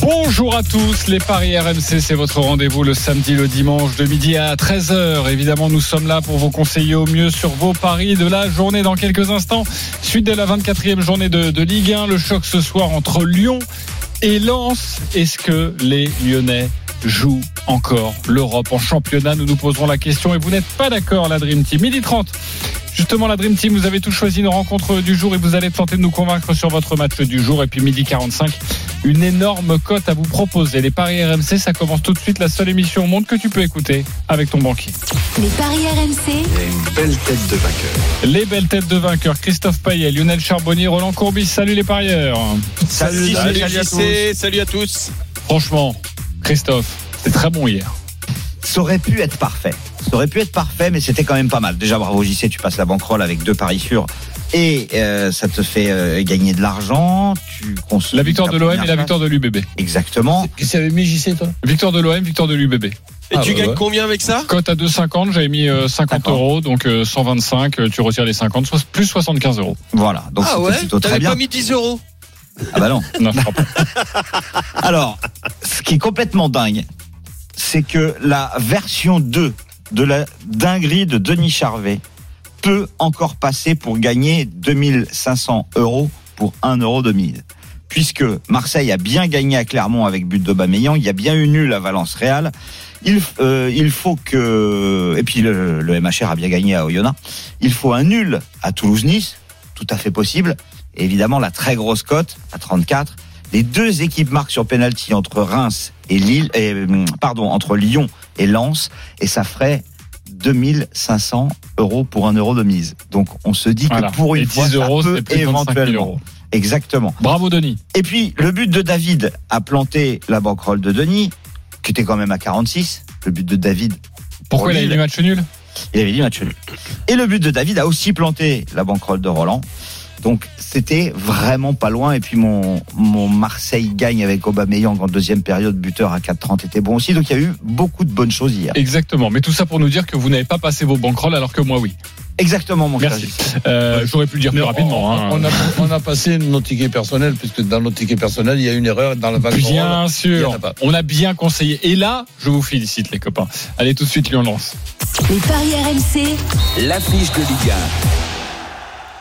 Bonjour à tous, les Paris RMC, c'est votre rendez-vous le samedi, le dimanche de midi à 13h. Évidemment, nous sommes là pour vous conseiller au mieux sur vos paris de la journée dans quelques instants. Suite de la 24e journée de, de Ligue 1, le choc ce soir entre Lyon et Lens. Est-ce que les Lyonnais jouent encore l'Europe en championnat Nous nous poserons la question et vous n'êtes pas d'accord, la Dream Team. Midi 30. Justement, la Dream Team, vous avez tous choisi nos rencontres du jour et vous allez tenter de nous convaincre sur votre match du jour. Et puis midi 45, une énorme cote à vous proposer. Les paris RMC, ça commence tout de suite. La seule émission au monde que tu peux écouter avec ton banquier. Les paris RMC, une belle tête de vainqueur. Les belles têtes de vainqueurs. Christophe Payet, Lionel Charbonnier, Roland Courbis. Salut les parieurs. Salut, Salut, salut à tous. Franchement, Christophe, c'était très bon hier. ça aurait pu être parfait. Ça aurait pu être parfait, mais c'était quand même pas mal. Déjà, bravo JC, tu passes la banquerolle avec deux paris sûrs. Et euh, ça te fait euh, gagner de l'argent. Tu La victoire de l'OM et la victoire de l'UBB. Exactement. Qu'est-ce qu'il y avait mis JC toi? Victoire de l'OM, victoire de l'UBB. Et Ah, tu bah, gagnes ouais. combien avec ça? Cote à 2,50, j'avais mis euh, 50 D'accord. euros, donc euh, 125, euh, tu retires les 50, soit plus 75 euros. Voilà. Donc Ah ouais? plutôt très T'avais bien. pas mis 10 euros? Ah bah non. Non, je crois pas. Alors, qui est complètement dingue, c'est que la version 2 de la dinguerie de Denis Charvet peut encore passer pour gagner 2500 euros pour 1 euro de mise. Puisque Marseille a bien gagné à Clermont avec but d'Aubameyang, il y a bien eu nul à Valence Real. Il, euh, il faut que et puis le, MHR a bien gagné à Oyonnax. Il faut un nul à Toulouse-Nice, tout à fait possible. Et évidemment la très grosse cote à 34. Les deux équipes marquent sur penalty entre Reims et Lille, et, hum, pardon entre Lyon et Lens, et ça ferait 2500 euros pour un euro de mise. Donc on se dit Voilà. que pour une Et fois, 10 euros, ça c'est peut plus de 25 000 éventuellement. euros. Exactement. Bravo Denis. Et puis, le but de David a planté la banquerolle de Denis, qui était quand même à 46. Le but de David, Pourquoi Pour il a Lille. eu du match nul? Il avait dit match nul. Et le but de David a aussi planté la banquerolle de Roland. Donc, c'était vraiment pas loin. Et puis, mon, mon Marseille gagne avec Aubameyang en deuxième période, buteur à 4,30 était bon aussi. Donc, il y a eu beaucoup de bonnes choses hier. Exactement. Mais tout ça pour nous dire que vous n'avez pas passé vos banquerolles alors que moi oui. Exactement, mon Merci. cher. Euh, J'aurais pu le dire plus rapidement. on, hein. on a, on a passé nos tickets personnels, puisque dans nos tickets personnels, il y a une erreur dans la vague. Bien sûr, a on a bien conseillé. Et là, je vous félicite les copains. Allez tout de suite, Lyon lance. les paris RMC, L'affiche de Ligue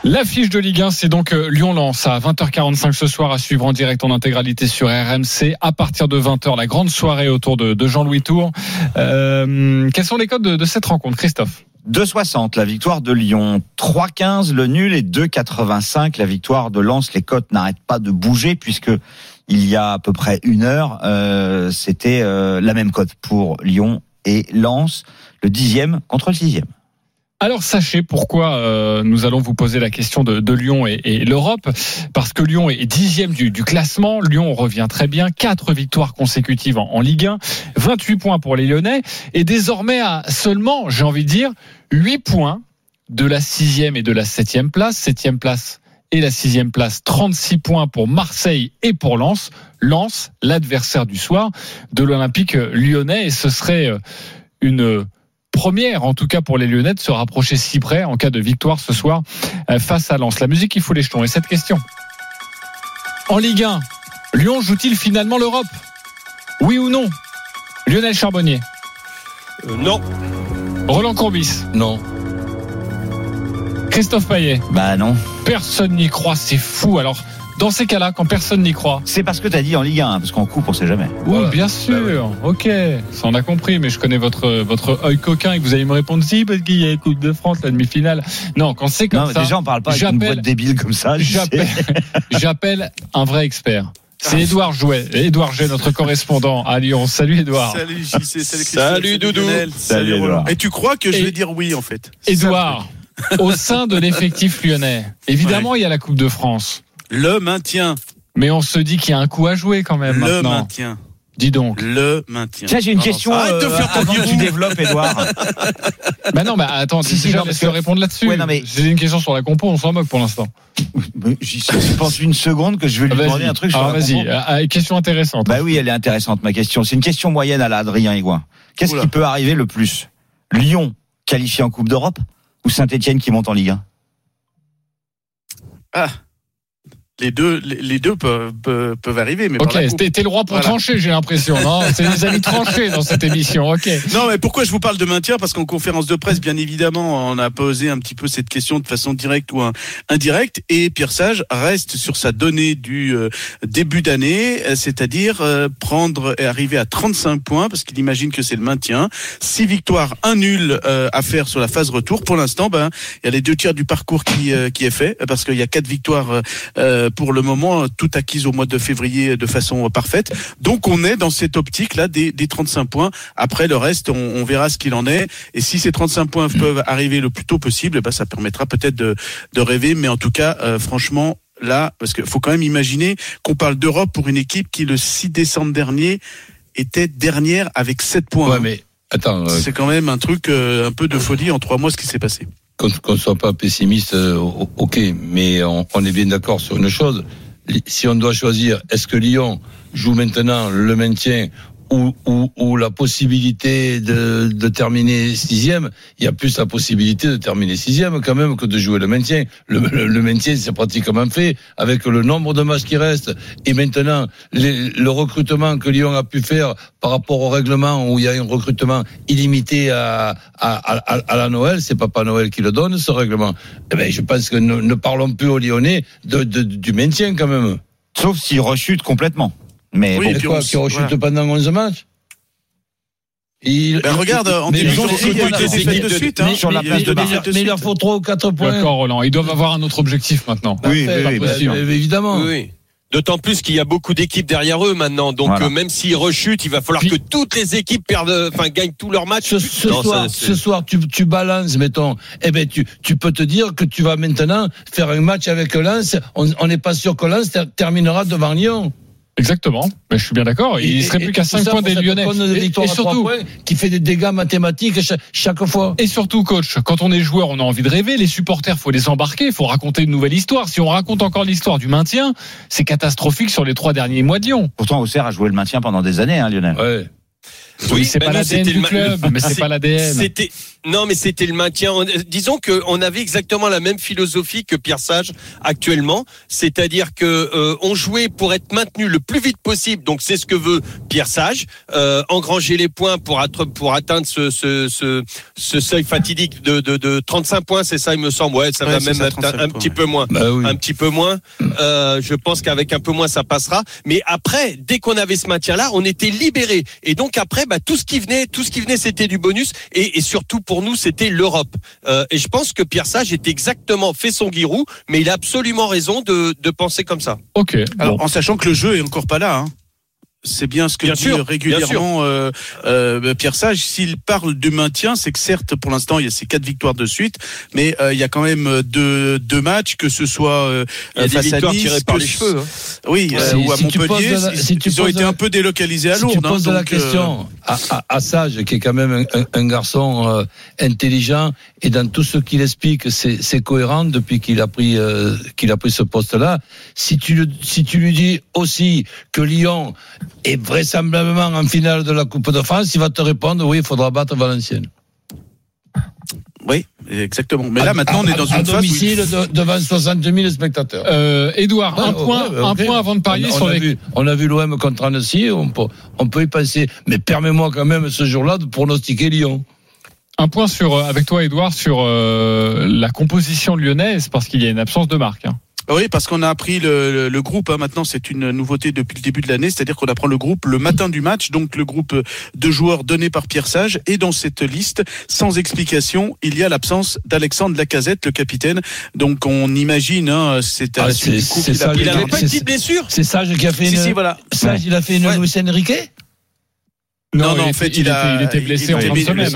L'affiche de Ligue 1, c'est donc euh, Lyon-Lens à 20h45 ce soir à suivre en direct en intégralité sur RMC à partir de 20h. La grande soirée autour de, Jean-Louis Tour. Euh, quels sont les codes de, de cette rencontre, Christophe? 2,60 la victoire de Lyon, 3,15 le nul et 2,85 la victoire de Lens. Les cotes n'arrêtent pas de bouger puisque il y a à peu près une heure, euh, c'était euh, la même cote pour Lyon et Lens, le dixième contre le sixième. Alors sachez pourquoi euh, nous allons vous poser la question de, Lyon et, l'Europe, parce que Lyon est dixième du, du classement. Lyon revient très bien, quatre victoires consécutives en, en Ligue 1, 28 points pour les Lyonnais, et désormais à seulement, j'ai envie de dire, 8 points de la sixième et de la septième place. Septième place et la sixième place, 36 points pour Marseille et pour Lens. Lens, l'adversaire du soir de l'Olympique lyonnais, et ce serait euh, une première, en tout cas pour les Lyonnais, de se rapprocher si près en cas de victoire ce soir euh, face à Lens. La musique, il faut les jetons. Et cette question. En Ligue 1, Lyon joue-t-il finalement l'Europe? Oui ou non? Lionel Charbonnier, Euh, Non. Roland Courbis, Non. Christophe Payet. Bah non. Personne n'y croit, c'est fou. Alors, dans ces cas-là, quand personne n'y croit, C'est parce que tu as dit en Ligue 1, hein, parce qu'en coupe, on sait jamais. oui, Voilà. bien sûr, ok, ça on a compris, mais je connais votre votre œil coquin et que vous allez me répondre si parce qu'il y a la Coupe de France, la demi-finale. Non, quand c'est comme Non, mais ça, déjà, on parle pas avec une j'appelle- boîte débile comme ça. J'appelle, j'appelle un vrai expert. C'est Édouard Jouet, Édouard Jouet, notre correspondant à Lyon. Salut Édouard. Salut JC, salut Christophe, Salut, Doudou. Salut, Roland. Edouard. Et tu crois que je Et- vais dire oui en fait? Édouard, au sein de l'effectif lyonnais, évidemment il y a la Coupe de France, le maintien, mais on se dit qu'il y a un coup à jouer quand même le maintenant. maintien. Dis donc. Le maintien. Tiens, j'ai une Non, question. Arrête de euh, faire ton avant que tu développes, Edouard. Bah non, bah attends, Si, si, déjà, laisse-le que- répondre là-dessus. Ouais, non, mais- J'ai une question sur la compo, on s'en moque pour l'instant. Mais J'y je pense une seconde que je vais lui demander un truc sur Alors la vas-y, compo. ah, ah, question intéressante. Bah oui, elle est intéressante ma question. C'est une question moyenne à la Adrien Higuin. Qu'est-ce qui peut arriver le plus? Lyon qualifié en Coupe d'Europe ou Saint-Etienne qui monte en Ligue 1 Ah. Les deux, les, les deux peuvent, peuvent, peuvent arriver, mais Ok, t'es le roi pour Voilà. trancher, j'ai l'impression. Non, c'est des amis tranchés dans cette émission. Ok. Non, mais pourquoi je vous parle de maintien? Parce qu'en conférence de presse, bien évidemment, on a posé un petit peu cette question de façon directe ou in- indirecte, et Pierre Sage reste sur sa donnée du euh, début d'année, euh, c'est-à-dire euh, prendre et arriver à 35 points, parce qu'il imagine que c'est le maintien. Six victoires, un nul à faire sur la phase retour. Pour l'instant, ben il y a les deux tiers du parcours qui qui est fait, parce qu'il y a quatre victoires euh, pour le moment, euh, toutes acquises au mois de février de façon euh, parfaite. Donc on est dans cette optique là des, des 35 points. Après le reste, on, on verra ce qu'il en est. Et si ces 35 points peuvent arriver le plus tôt possible, ben ça permettra peut-être de, de rêver. Mais en tout cas, euh, franchement, là, parce qu'il faut quand même imaginer qu'on parle d'Europe pour une équipe qui le 6 décembre dernier était dernière avec 7 points. Ouais, mais attends, euh, C'est quand même un truc euh, un peu de folie en trois mois ce qui s'est passé. Qu'on qu'on ne soit pas pessimiste, euh, ok, mais on, on est bien d'accord sur une chose. Si on doit choisir, est-ce que Lyon joue maintenant le maintien ou, ou, ou la possibilité de, de terminer sixième, il y a plus la possibilité de terminer sixième quand même que de jouer le maintien. Le, le- le maintien, c'est pratiquement fait avec le nombre de matchs qui restent. Et maintenant, le recrutement que Lyon a pu faire par rapport au règlement où il y a un recrutement illimité à, à, à, à la Noël, c'est Papa Noël qui le donne, ce règlement. Eh ben, je pense que ne, ne parlons plus aux Lyonnais de, de- du maintien quand même. Sauf s'il rechute complètement. Mais Oui, bon, et Et puis quoi, on- qui rechute voilà. pendant 11 matchs Il- Ben, regarde, en mais ils ont- il des mais- défaites de suite. hein. mais sur la Il place de Marseille. Mais il leur faut 3 ou 4 points. D'accord, Roland. Ils doivent avoir un autre objectif maintenant. Oui, oui, oui, évidemment. Oui. D'autant plus qu'il y a beaucoup d'équipes derrière eux maintenant. Donc Voilà. euh, même s'ils rechutent, il va falloir Puis- que toutes les équipes perdent, enfin gagnent tous leurs matchs. Ce, ce Non, ça, soir, ce soir, tu, tu balances, mettons. Eh ben, tu, tu peux te dire que tu vas maintenant faire un match avec Lens. On n'est pas sûr que Lens ter- terminera devant Lyon. Exactement. Mais je suis bien d'accord. Il Et- serait et- plus qu'à et 5 tout ça points des Lyonnais. Et, victoire et surtout, qui fait des dégâts mathématiques chaque, chaque fois. Et surtout, coach, quand on est joueur, on a envie de rêver. Les supporters, faut les embarquer, faut raconter une nouvelle histoire. Si on raconte encore l'histoire du maintien, c'est catastrophique sur les trois derniers mois de Lyon. Pourtant, Auxerre a joué le maintien pendant des années, hein, Lionel. Ouais. Oui, c'est pas l'ADN du le club, mais c'est c'est- pas l'ADN. C'était non, mais c'était le maintien. On- Disons que on avait exactement la même philosophie que Pierre Sage actuellement, c'est-à-dire que euh, on jouait pour être maintenu le plus vite possible. Donc c'est ce que veut Pierre Sage, euh, engranger les points pour pour atteindre ce ce, ce, ce seuil fatidique de, de, de 35 points, c'est ça, il me semble. Ouais, ça Ouais, va même ça, être un, 35 un points, petit ouais. peu moins Bah oui. un petit peu moins. Euh, je pense qu'avec un peu moins, ça passera. Mais après, dès qu'on avait ce maintien-là, on était libéré. Et donc après, bah, tout ce qui venait, tout ce qui venait, c'était du bonus. Et, et surtout pour nous, c'était l'Europe. Euh, et je pense que Pierre Sage est exactement fait son guirou, mais il a absolument raison de, de penser comme ça. Ok. Alors, Bon. en sachant que le jeu est encore pas là. Hein. C'est bien ce que Bien dit sûr, régulièrement euh, euh, Pierre Sage. S'il parle du maintien, c'est que certes, pour l'instant, il y a ces quatre victoires de suite, mais euh, il y a quand même deux, deux matchs, que ce soit euh, Il y a des face à victoires Nice, tirées par les cheveux. hein. Oui, euh, Si- ou à si tu Montpellier, poses la- ils- si tu ils ont poses été la- un peu délocalisés à si Lourdes. tu poses hein, la donc, euh, question à, à, à Sage, qui est quand même un, un- un garçon euh, intelligent et dans tout ce qu'il explique, c'est cohérent depuis qu'il a pris euh, qu'il a pris ce poste-là. Si tu le- si tu lui dis aussi que Lyon est vraisemblablement en finale de la Coupe de France, il va te répondre oui, il faudra battre Valenciennes. oui, exactement. Mais là, À- maintenant, on est dans à une phase où domicile de- devant 60 000 spectateurs. Euh, Edouard, un Ouais, point, ouais, un point avant de parier on, on sur a les. vu, on a vu l'OM contre Annecy, on peut, on peut y passer. Mais permets-moi quand même ce jour-là de pronostiquer Lyon. Un point sur euh, avec toi, Edouard, sur euh, la composition lyonnaise parce qu'il y a une absence de marque. hein. Oui, parce qu'on a appris le, le- le groupe. hein, maintenant, c'est une nouveauté depuis le début de l'année, c'est-à-dire qu'on apprend le groupe le matin du match, donc le groupe de joueurs donné par Pierre Sage. Et dans cette liste, sans explication, il y a l'absence d'Alexandre Lacazette, le capitaine. Donc on imagine, hein, c'est à Ah, la suite c'est- du coup c'est qu'il a ça, pris Il Mais avait le- pas une petite blessure C'est Sage qui a fait Si, une. si, voilà. Sage, il a fait une Ouais. Luis Enrique Non, non, il en fait, il, a, il était blessé il était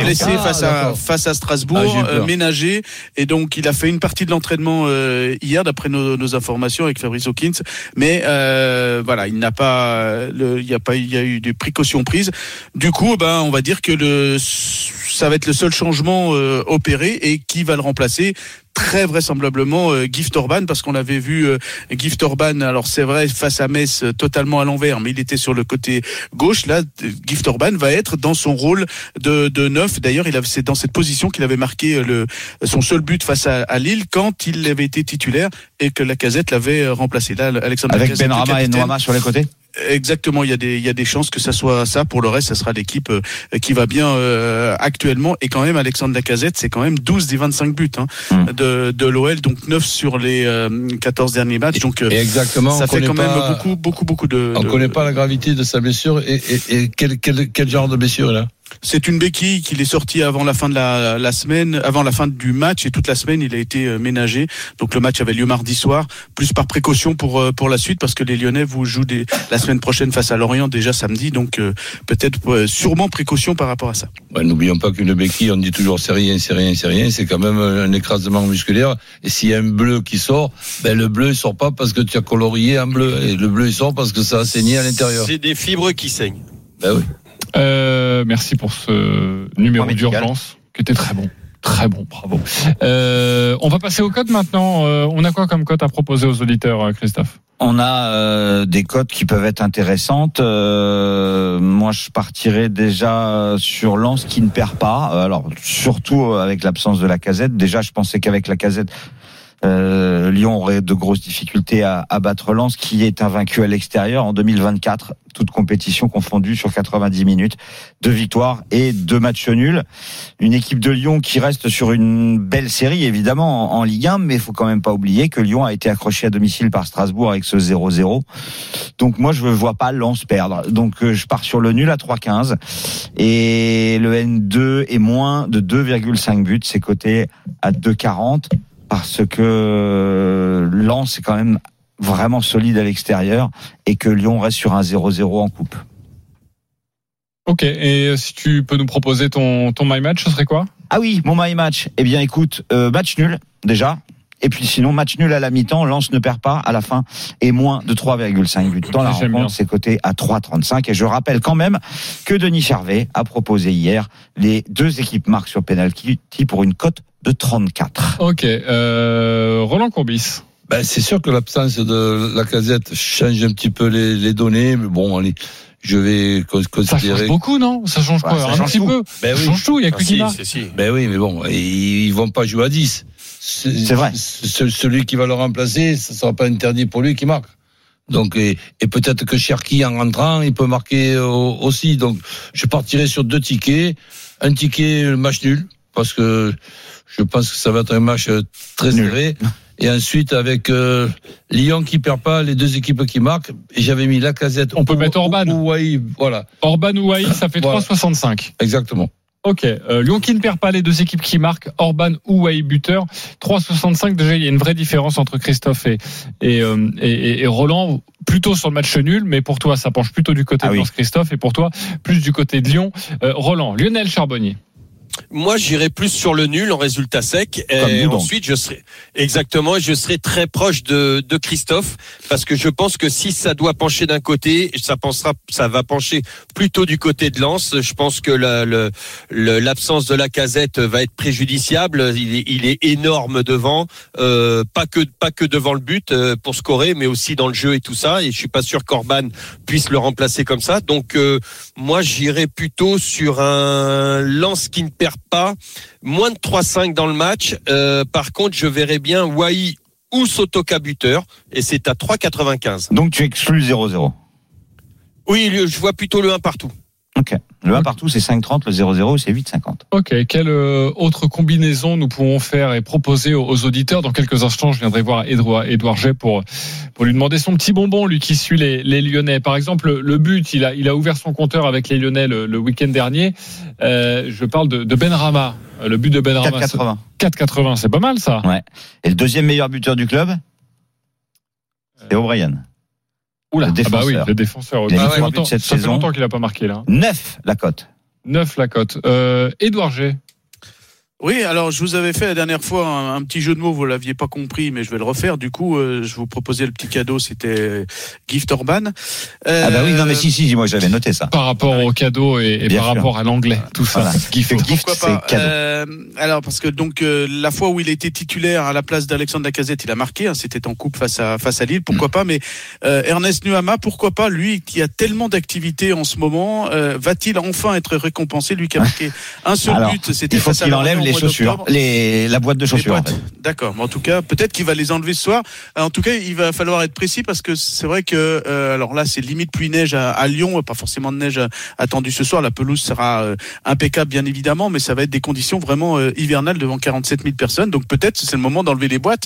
blessé hein. Ah, face à face à Strasbourg, Ah, eu euh, ménagé, et donc il a fait une partie de l'entraînement euh, hier, d'après nos, nos informations avec Fabrice Hawkins. Mais euh, voilà, il n'a pas, le- il y a pas, il y a eu des précautions prises. Du coup, ben, on va dire que le, ça va être le seul changement euh, opéré et qui va le remplacer? Très vraisemblablement euh, Gift Orban parce qu'on avait vu euh, Gift Orban alors c'est vrai face à Metz euh, totalement à l'envers mais il était sur le côté gauche. Là euh, Gift Orban va être dans son rôle de, de neuf. D'ailleurs il avait c'est dans cette position qu'il avait marqué euh, le son seul but face à, à Lille quand il avait été titulaire et que la casette l'avait euh, remplacé. Là Alexandre Avec Benrama et Noama sur les côtés Exactement, il y a des il y a des chances que ça soit ça. Pour le reste, ça sera l'équipe euh, qui va bien euh, actuellement. Et quand même, Alexandre Lacazette, c'est quand même 12 des 25 buts hein, Hmm. de de l'OL, donc 9 sur les euh, 14 derniers matchs. Donc euh, Et exactement, ça fait quand même beaucoup beaucoup beaucoup de. On de- connaît pas la gravité de sa blessure et, et, et quel, quel, quel genre de blessure là? C'est une béquille qu'il est sorti avant la fin de la, la semaine, avant la fin du match et toute la semaine il a été euh, ménagé. Donc le match avait lieu mardi soir, plus par précaution pour euh, pour la suite parce que les Lyonnais vous jouent des, la semaine prochaine face à Lorient déjà samedi. Donc euh, peut-être euh, sûrement précaution par rapport à ça. Ouais, N'oublions pas qu'une béquille, on dit toujours c'est rien, c'est rien, c'est rien, c'est quand même un écrasement musculaire. Et s'il y a un bleu qui sort, ben le bleu il sort pas parce que tu as colorié un bleu. Et le bleu il sort parce que ça a saigné à l'intérieur. C'est des fibres qui saignent. Ben oui. Euh, merci pour ce numéro d'urgence qui était très bon. Très bon, bravo. Euh, on va passer au code maintenant. Euh, on a quoi comme code à proposer aux auditeurs, euh, Christophe? On a euh, des cotes qui peuvent être intéressantes. Euh, moi, je partirais déjà sur Lens qui ne perd pas. Euh, Alors, surtout avec l'absence de la casette. Déjà, je pensais qu'avec la casette, euh, Lyon aurait de grosses difficultés à, à battre Lens, qui est invaincu à l'extérieur en 2024, toute compétition confondue sur 90 minutes, deux victoires et deux matchs nuls. Une équipe de Lyon qui reste sur une belle série, évidemment, en, en Ligue 1, mais il faut quand même pas oublier que Lyon a été accroché à domicile par Strasbourg avec ce 0-0. Donc moi, je ne vois pas Lens perdre. Donc euh, je pars sur le nul à 3-15 et le N2 est moins de 2,5 buts, c'est coté à 2,40 parce que Lens est quand même vraiment solide à l'extérieur et que Lyon reste sur un 0-0 en coupe. Ok, et si tu peux nous proposer ton, ton my match, ce serait quoi? Ah oui, mon my match. Eh bien, écoute, euh, match nul déjà. Et puis sinon, match nul à la mi-temps, Lens ne perd pas à la fin et moins de 3,5 buts. Dans la rencontre, c'est coté à 3,35. Et je rappelle quand même que Denis Charvet a proposé hier les deux équipes marquent sur penalty pour une cote de 34. Ok, euh, Roland Courbis. Ben, c'est sûr que l'absence de la casette change un petit peu les, les données, mais bon, allez, je vais con- Ça change considérer. beaucoup, non? Ça change Bah, quoi ça Un change petit tout. peu? Ben ça oui. change tout, il y a que Ah, qui si, si, si. Ben oui, mais bon, ils ils vont pas jouer à 10. C'est vrai. Ce- Celui qui va le remplacer, ce sera pas interdit pour lui qui marque. Donc et, et peut-être que Cherki en rentrant, il peut marquer euh, aussi. Donc je partirai sur deux tickets, un ticket le match nul parce que je pense que ça va être un match euh, très Nul. serré. Et ensuite avec euh, Lyon qui perd pas, les deux équipes qui marquent. Et j'avais mis la casette. On peut mettre Orban. Ou, voilà, Orban ou ça fait Voilà. 3,65. exactement. Ok, euh, Lyon qui ne perd pas les deux équipes qui marquent, Orban ou Wai buteur, 3,65 déjà il y a une vraie différence entre Christophe et, et, euh, et- et Roland, plutôt sur le match nul, mais pour toi ça penche plutôt du côté Ah de oui. Christophe et pour toi plus du côté de Lyon. Euh, Roland, Lionel Charbonnier. Moi, j'irai plus sur le nul en résultat sec. Comme Et ensuite, je serai exactement, je serai très proche de, de Christophe parce que je pense que si ça doit pencher d'un côté, ça pensera, ça va pencher plutôt du côté de Lens. Je pense que la- l'absence de la casette va être préjudiciable. Il est, il est énorme devant, euh, pas que pas que devant le but euh, pour scorer, mais aussi dans le jeu et tout ça. Et je suis pas sûr qu'Orban puisse le remplacer comme ça. Donc euh, moi, j'irais plutôt sur un lance qui ne perd pas, moins de 3-5 dans le match. Euh, par contre, je verrais bien Wai ou Sotoka buteur, et c'est à 3,95. Donc tu exclus 0-0. Oui, je vois plutôt le 1 partout. Ok. Le 1 partout, c'est 5,30. Le 0-0, c'est 8,50. Ok, quelle euh, autre combinaison nous pouvons faire et proposer aux, aux auditeurs? Dans quelques instants, je viendrai voir Edouard, Edouard Jet pour, pour lui demander son petit bonbon, lui qui suit les, les Lyonnais. Par exemple, le, but, il a, il a ouvert son compteur avec les Lyonnais le, le week-end dernier. Euh, je parle de, de Ben Rama. Euh, Le but de Ben Rama, 4,80. 4,80, c'est pas mal ça. Et le deuxième meilleur buteur du club, c'est O'Brien. Oula, Le ah bah oui, défenseur. le défenseur. Il a Ah ouais, longtemps- cette ça fait saison. longtemps qu'il a pas marqué là. 9 la cote. 9 la cote. Euh, Édouard G. Oui, alors je vous avais fait la dernière fois un, un petit jeu de mots, vous l'aviez pas compris, mais je vais le refaire. Du coup, euh, je vous proposais le petit cadeau, c'était Gift Orban. Euh, Ah bah oui, non mais si, si, moi j'avais noté ça. Par rapport au cadeau et, par sûr. rapport à l'anglais, tout ça. Voilà. Gift. Gift, Pourquoi c'est pas cadeau. Euh, Alors parce que donc euh, la fois où il était titulaire à la place d'Alexandre Lacazette, il a marqué. hein, C'était en coupe face à face à Lille. Pourquoi Mm. pas Mais euh, Ernest Nuama, pourquoi pas Lui qui a tellement d'activités en ce moment, euh, va-t-il enfin être récompensé Lui qui a marqué un seul Alors, but, c'était face à enlève les chaussures, les, la boîte de chaussures. en boîtes. fait. D'accord. Mais en tout cas, peut-être qu'il va les enlever ce soir. En tout cas, il va falloir être précis parce que c'est vrai que euh, alors là, c'est limite pluie neige à, à Lyon, pas forcément de neige euh, attendue ce soir. La pelouse sera euh, impeccable, bien évidemment, mais ça va être des conditions vraiment euh, hivernales devant 47 000 personnes. Donc peut-être c'est le moment d'enlever les boîtes,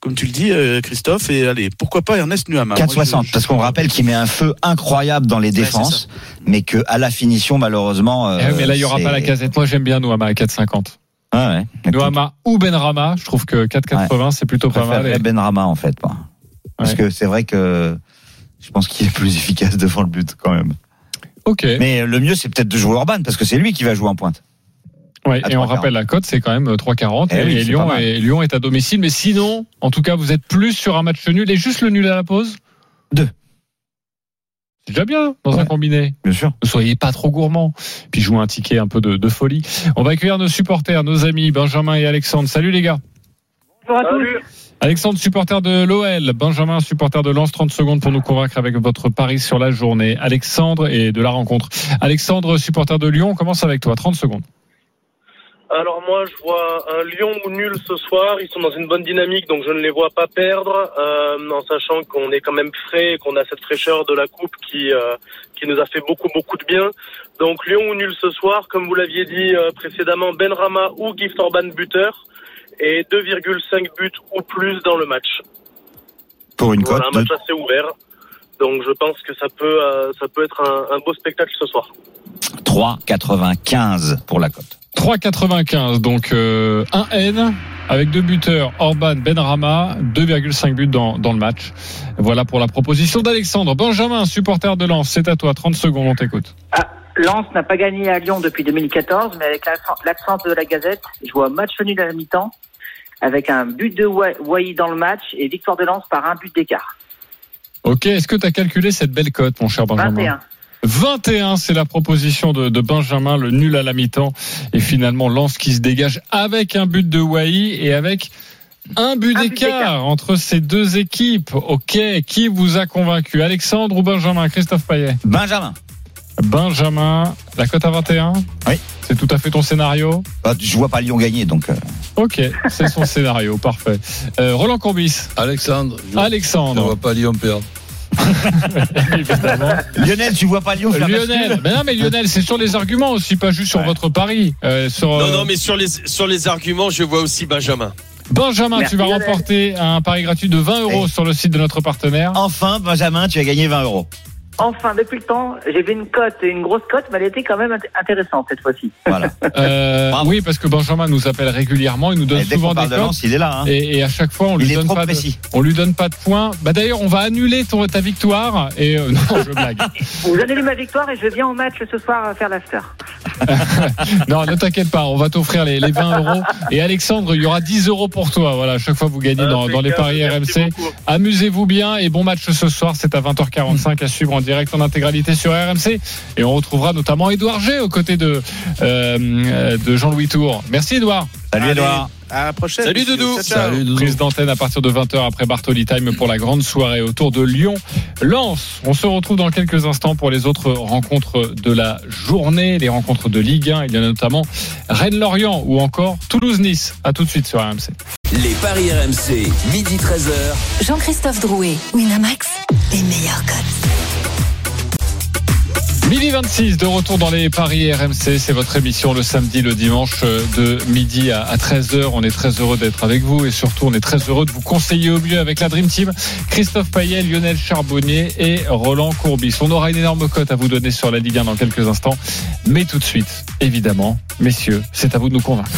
comme tu le dis, euh, Christophe. Et allez, pourquoi pas Ernest Nuama? Moi, 4,60 je- parce qu'on rappelle qu'il met un feu incroyable dans les défenses, mais que à la finition malheureusement. euh, Eh mais là, il y aura pas la casette. Moi, j'aime bien Noama à 4,50. Ah ouais. Noama ou Benrama, je trouve que 4,80 c'est plutôt pas mal. Et- Benrama en fait, moi. Parce Ouais. que c'est vrai que je pense qu'il est plus efficace devant le but quand même. Ok. Mais le mieux c'est peut-être de jouer Orban parce que c'est lui qui va jouer en pointe. Ouais, et on 3,40. rappelle la cote, c'est quand même 3,40 Eh et, oui, et Lyon, est, Lyon est à domicile. Mais sinon, en tout cas, vous êtes plus sur un match nul et juste le nul à la pause? Deux. C'est déjà bien dans un combiné. Bien sûr. Ne soyez pas trop gourmand. Puis jouez un ticket un peu de, de folie. On va accueillir nos supporters, nos amis Benjamin et Alexandre. Salut les gars. Bonjour à tous. Alexandre, supporter de l'OL. Benjamin, supporter de Lens. 30 secondes pour nous convaincre avec votre pari sur la journée. Alexandre et de la rencontre. Alexandre, supporter de Lyon, on commence avec toi? 30 secondes. Alors moi, je vois un Lyon ou nul ce soir. Ils sont dans une bonne dynamique, donc je ne les vois pas perdre, euh, en sachant qu'on est quand même frais, et qu'on a cette fraîcheur de la coupe qui euh, qui nous a fait beaucoup beaucoup de bien. Donc Lyon ou nul ce soir, comme vous l'aviez dit euh, précédemment, Benrama ou Gift Orban buteur et 2,5 buts ou plus dans le match. Pour une Voilà, cote un de match assez ouvert. Donc je pense que ça peut euh, ça peut être un, un beau spectacle ce soir. 3,95 pour la cote. 3,95. Donc, euh, un N avec deux buteurs, Orban, Benrama, 2,5 buts dans, dans le match. Voilà pour la proposition d'Alexandre. Benjamin, supporter de Lens, c'est à toi. 30 secondes, on t'écoute. Ah, Lens n'a pas gagné à Lyon depuis 2014, mais avec l'accent de la Gazette, je vois match nul à la mi-temps, avec un but de Wa- Wai dans le match et victoire de Lens par un but d'écart. Ok, est-ce que tu as calculé cette belle cote, mon cher Benjamin? 21. 21, c'est la proposition de, de Benjamin, le nul à la mi-temps. Et finalement, Lens qui se dégage avec un but de Wai et avec un but d'écart entre ces deux équipes. Ok, qui vous a convaincu? Alexandre ou Benjamin? Christophe Payet? Benjamin. Benjamin, la cote à 21 Oui. C'est tout à fait ton scénario? Ah, Je vois pas Lyon gagner donc. euh, Ok, c'est son scénario, parfait. Euh, Roland Courbis, Alexandre, je ne Alexandre, vois pas Lyon perdre. Lionel, tu vois pas Lyon faire match Lionel, mais non mais Lionel, c'est sur les arguments aussi, pas juste sur Ouais. votre pari. Euh, sur, Non, euh, non, mais sur les, sur les arguments, je vois aussi Benjamin. Benjamin, Merci, tu vas Lionel. remporter un pari gratuit de 20 euros Hey. sur le site de notre partenaire. Enfin, Benjamin, tu as gagné 20 euros. Enfin, depuis le temps, j'ai vu une cote, une grosse cote, mais elle était quand même int- intéressante cette fois-ci. Voilà. Euh, oui, parce que Benjamin nous appelle régulièrement, il nous donne Et dès souvent qu'on des de cotes. Lens, il est là. hein. Et, et à chaque fois, on lui Il est donne trop pas de, précis. on lui donne pas de points. Bah d'ailleurs, on va annuler ton, ta victoire. Et euh, non, je blague. Vous annulez ma victoire et je viens au match ce soir à faire l'after. Non, ne t'inquiète pas, on va t'offrir les, les 20 euros. Et Alexandre, il y aura 10 euros pour toi. Voilà, à chaque fois vous gagnez dans, dans les paris RMC. Amusez-vous bien et bon match ce soir. C'est à 20h45 à suivre en direct en intégralité sur RMC. Et on retrouvera notamment Édouard G aux côtés de, euh, de Jean-Louis Tour. Merci Édouard. Salut Allez, Edouard. À la prochaine. Salut. Doudou. Salut, Doudou. Prise d'antenne à partir de 20h après Bartoli Time pour la grande soirée autour de Lyon. Lens, on se retrouve dans quelques instants pour les autres rencontres de la journée, les rencontres de Ligue 1. Il y en a notamment Rennes-Lorient ou encore Toulouse-Nice. À tout de suite sur RMC. Les paris RMC, midi 13h. Jean-Christophe Drouet, Winamax, les meilleurs codes. Midi 26 de retour dans les paris RMC, c'est votre émission le samedi, le dimanche euh, de midi à 13h. On est très heureux d'être avec vous et surtout on est très heureux de vous conseiller au mieux avec la Dream Team. Christophe Payet, Lionel Charbonnier et Roland Courbis. On aura une énorme cote à vous donner sur la Ligue 1 dans quelques instants. Mais tout de suite, évidemment, messieurs, c'est à vous de nous convaincre.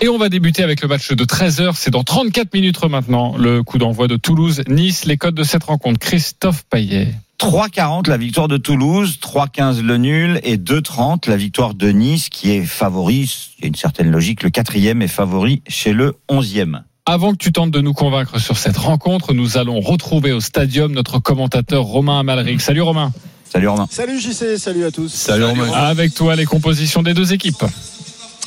Et on va débuter avec le match de 13h. C'est dans 34 minutes maintenant le coup d'envoi de Toulouse-Nice. Les codes de cette rencontre. Christophe Payet. 3,40 la victoire de Toulouse, 3,15 le nul et 2,30 la victoire de Nice qui est favori. Il y a une certaine logique. Le quatrième est favori chez le onzième. Avant que tu tentes de nous convaincre sur cette rencontre, nous allons retrouver au stadium notre commentateur Romain Amalric. Salut Romain. Salut Romain. Salut JC, salut à tous. Salut Romain. Avec toi les compositions des deux équipes.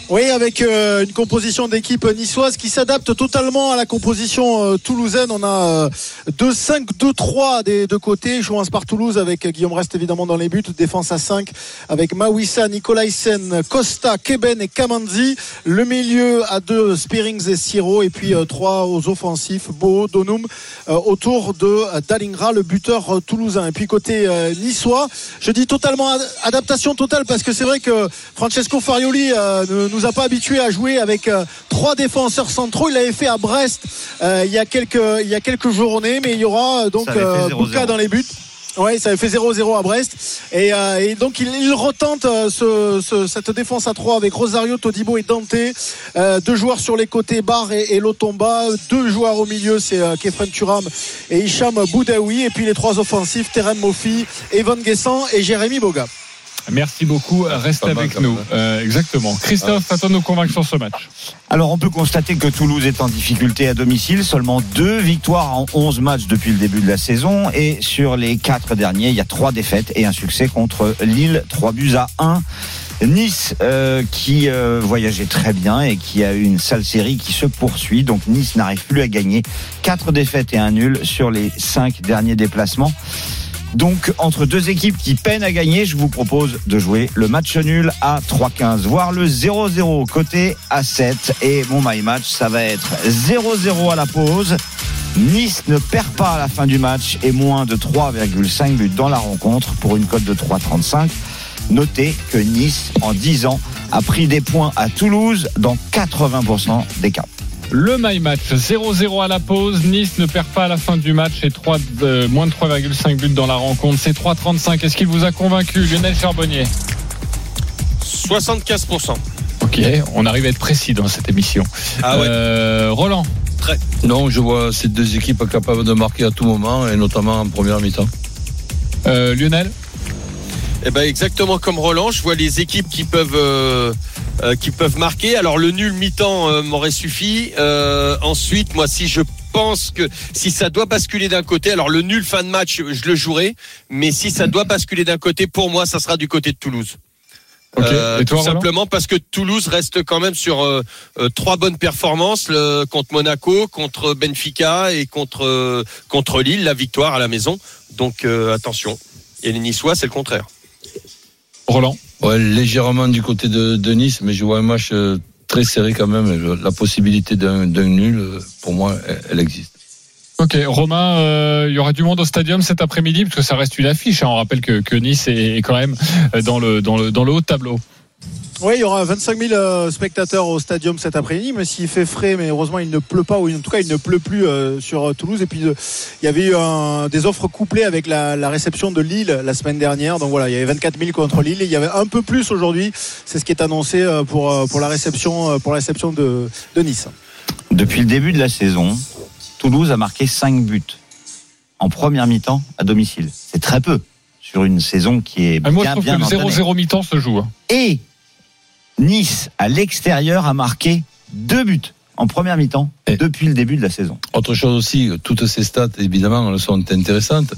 Oui, avec euh, une composition d'équipe niçoise qui s'adapte totalement à la composition euh, toulousaine. On a euh, 2-5-2-3 des deux côtés. Jouance par Toulouse avec Guillaume Reste évidemment dans les buts. Défense à 5 avec Mawissa, Nicolaisen, Costa, Keben et Kamanzi. Le milieu à 2, Spearings et Siro. Et puis 3 aux offensifs, Bo, Donum, autour de Dalingra, le buteur toulousain. Et puis côté niçois, je dis totalement ad- adaptation totale parce que c'est vrai que Francesco Farioli nous a pas habitués à jouer avec euh, trois défenseurs centraux. Il l'avait fait à Brest euh, il y a quelques il y a quelques journées, mais il y aura euh, donc Ça avait fait 0-0. Bouka dans les buts. Ouais, ça avait fait 0-0 à Brest. Et, euh, et donc il, il retente euh, ce, ce- cette défense à 3 avec Rosario, Todibo et Dante. Euh, deux joueurs sur les côtés, Bar et, et Lotomba. Deux joueurs au milieu, c'est Kefren Turam et Hicham Boudaoui. Et puis les trois offensifs, Terem Mofi, Evan Guessant et Jérémy Boga. Merci beaucoup. Reste Pas mal, avec nous. Euh, exactement. Christophe, à toi de nous convaincre sur ce match. Alors on peut constater que Toulouse est en difficulté à domicile, seulement deux victoires en 11 matchs depuis le début de la saison et sur les quatre derniers, il y a trois défaites et un succès contre Lille, 3 buts à 1. Nice euh, qui euh, voyageait très bien et qui a eu une sale série qui se poursuit. Donc Nice n'arrive plus à gagner. Quatre défaites et un nul sur les cinq derniers déplacements. Donc, entre deux équipes qui peinent à gagner, je vous propose de jouer le match nul à 3-15, voire le 0-0 côté à 7. Et mon my match, ça va être 0-0 à la pause. Nice ne perd pas à la fin du match et moins de 3,5 buts dans la rencontre pour une cote de 3,35. Notez que Nice, en 10 ans, a pris des points à Toulouse dans 80% des cas. Le My Match 0-0 à la pause. Nice ne perd pas à la fin du match et 3 de- moins de 3,5 buts dans la rencontre. C'est 3,35. Est-ce qu'il vous a convaincu, Lionel Charbonnier? 75%. Ok, on arrive à être précis dans cette émission. Ah ouais. Euh, Roland Non, je vois ces deux équipes capables de marquer à tout moment et notamment en première mi-temps. Euh, Lionel Eh ben exactement comme Roland, je vois les équipes qui peuvent euh, qui peuvent marquer. Alors le nul mi-temps euh, m'aurait suffi. Euh, ensuite, moi si je pense que si ça doit basculer d'un côté, alors le nul fin de match, je le jouerai. Mais si ça doit basculer d'un côté, pour moi, ça sera du côté de Toulouse. Euh, toi, tout simplement parce que Toulouse reste quand même sur euh, euh, trois bonnes performances le- contre Monaco, contre Benfica et contre contre Lille, la victoire à la maison. Donc attention. Et les Niçois, c'est le contraire. Roland Ouais, légèrement du côté de, de Nice, mais je vois un match euh, très serré quand même. La possibilité d'un nul, euh, pour moi, elle, existe. Ok, Romain, euh, il y aura du monde au stadium cet après-midi parce que ça reste une affiche. hein. On rappelle que, que Nice est, est quand même dans le, dans le, dans le haut de tableau. Oui, il y aura 25 000 euh, spectateurs au stadium cet après-midi, mais s'il fait frais, mais heureusement il ne pleut pas, ou en tout cas il ne pleut plus euh, sur euh, Toulouse. Et puis il y avait eu un- des offres couplées avec la, la réception de Lille la semaine dernière. Donc voilà, il y avait 24 000 contre Lille. Et il y avait un peu plus aujourd'hui. C'est ce qui est annoncé pour, pour la réception, pour la réception de, de Nice. Depuis le début de la saison, Toulouse a marqué 5 buts en première mi-temps à domicile. C'est très peu sur une saison qui est Ah, moi, je bien, trouve bien que le entamée. 0-0 mi-temps se joue. hein. Et Nice, à l'extérieur, a marqué 2 buts en première mi-temps Et- depuis le début de la saison. Autre chose aussi, toutes ces stats, évidemment, sont intéressantes,